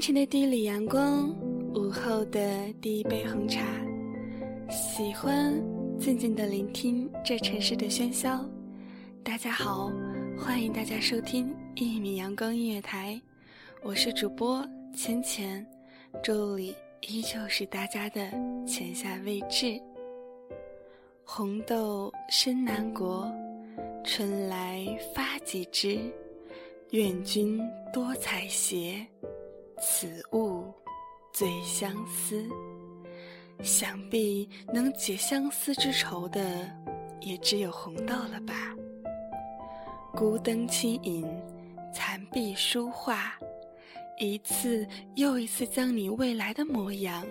清晨的第一缕阳光，午后的第一杯红茶，喜欢静静的聆听这城市的喧嚣。大家好。欢迎大家收听一米阳光音乐台，我是主播浅浅，这里依旧是大家的浅夏未至。红豆生南国，春来发几枝，愿君多采撷，此物最相思。想必能解相思之愁的，也只有红豆了吧。孤灯轻影，残壁书画，一次又一次将你未来的模样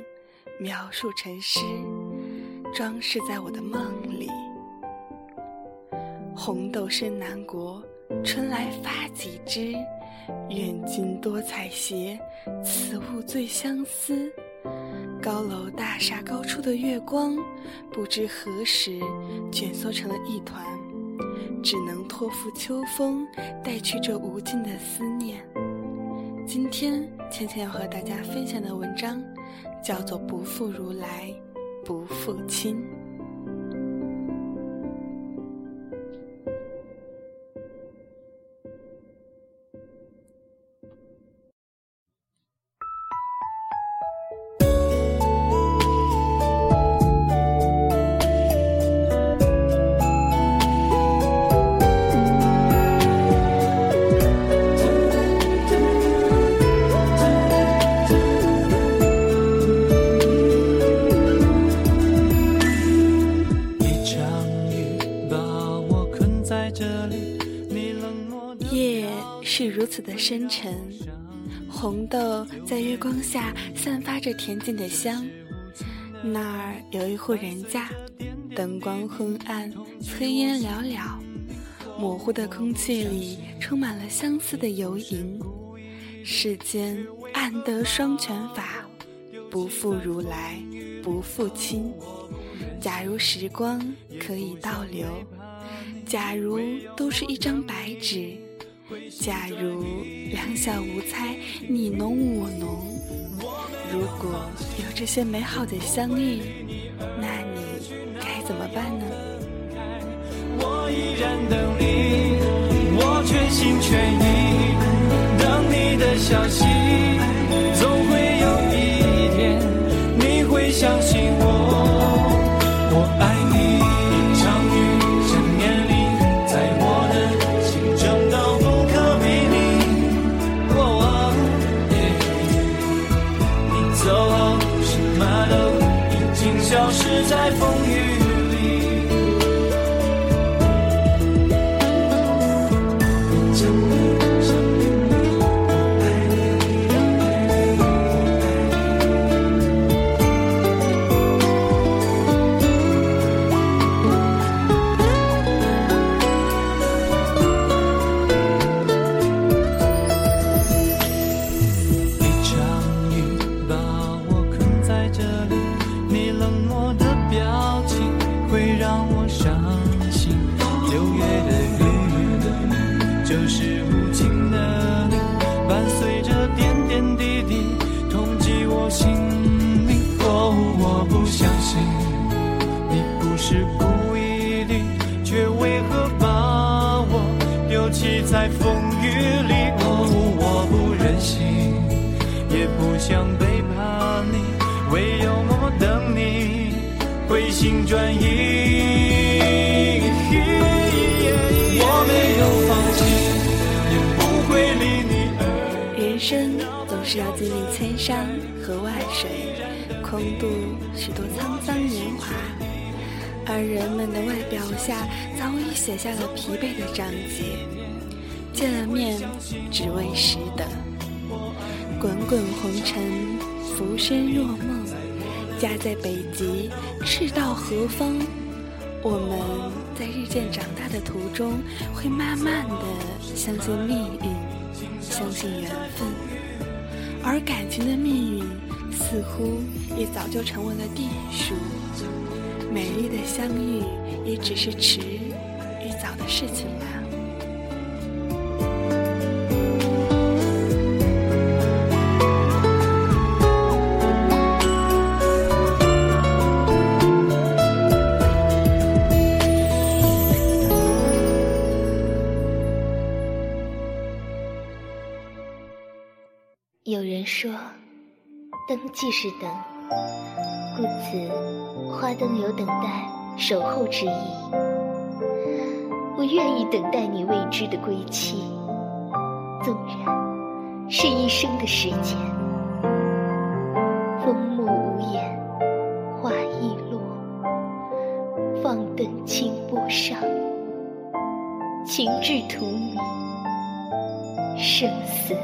描述成诗，装饰在我的梦里。红豆生南国，春来发几枝，愿君多采撷，此物最相思。高楼大厦高处的月光，不知何时卷缩成了一团。只能托付秋风，带去这无尽的思念。今天芊芊要和大家分享的文章，叫做《不负如来不负卿》。的深沉，红豆在月光下散发着恬静的香。那儿有一户人家，灯光昏暗，炊烟袅袅，模糊的空气里充满了相思的游吟。世间暗得双全法，不负如来不负卿。假如时光可以倒流，假如都是一张白纸。假如两小无猜，你侬我侬，如果有这些美好的相遇，那你该怎么办呢？我依然等你，我全心全意等你的消息，走后什么都已经消失在风雨。回心转意。我没有放弃，也不会离你而人生总是要经历千山和万水，空度许多沧桑年华，而人们的外表下早已写下了疲惫的章节。见了面，只为识得。滚滚红尘，浮生若梦。家在北极，赤道何方？我们在日渐长大的途中，会慢慢的相信命运，相信缘分。而感情的命运，似乎也早就成为了定数。美丽的相遇，也只是迟与早的事情了。说，灯即是等，故此花灯有等待、守候之意。我愿意等待你未知的归期，纵然是一生的时间。风木无言，花易落，放灯清波上，情至荼蘼，生死。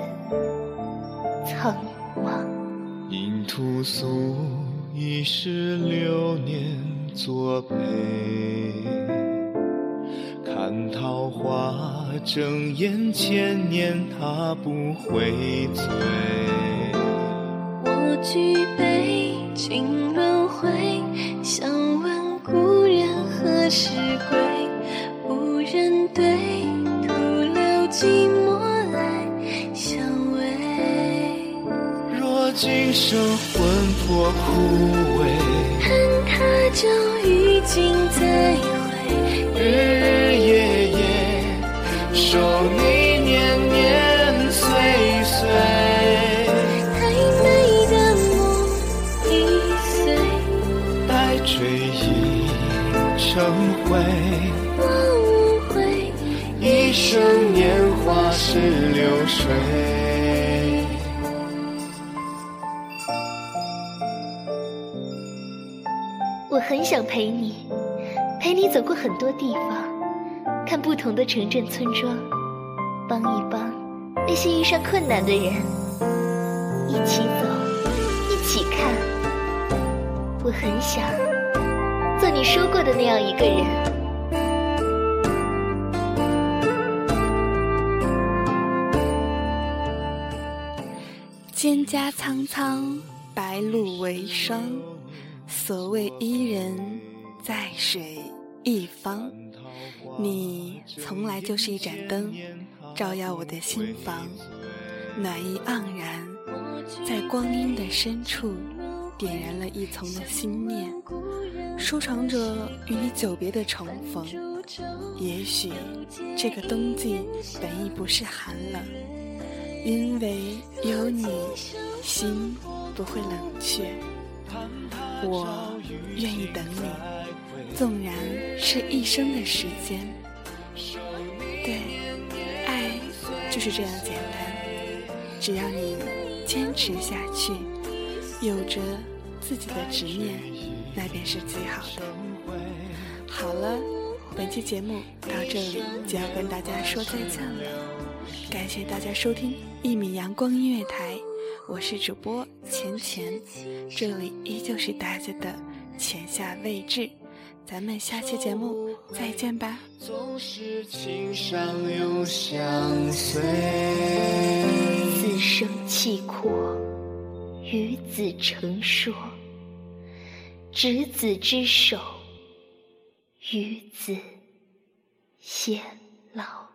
因屠苏一世流年作陪，看桃花争艳千年，他不会醉。我举杯尽轮回，想问故人何时归？无人对，徒留寂寞。今生魂魄枯萎，恨他朝与君再会，日日夜夜守你年年岁岁。太美的梦已碎，待追忆成灰。我无悔，一生年华是流水。想陪你，陪你走过很多地方，看不同的城镇村庄，帮一帮那些遇上困难的人，一起走，一起看。我很想做你说过的那样一个人。蒹葭苍苍，白露为霜。所谓伊人，在水一方。你从来就是一盏灯，照耀我的心房，暖意盎然，在光阴的深处，点燃了一丛的心念，收藏着与你久别的重逢。也许这个冬季本意不是寒冷，因为有你，心不会冷却。我愿意等你，纵然是一生的时间。对，爱就是这样简单，只要你坚持下去，有着自己的执念，那便是最好的。好了，本期节目到这里就要跟大家说再见了，感谢大家收听一米阳光音乐台。我是主播钱钱，这里依旧是大家的浅夏未至，咱们下期节目再见吧。总是情伤又相随，此生契阔，与子成说，执子之手，与子偕老。